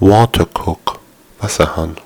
water cook Wasserhahn.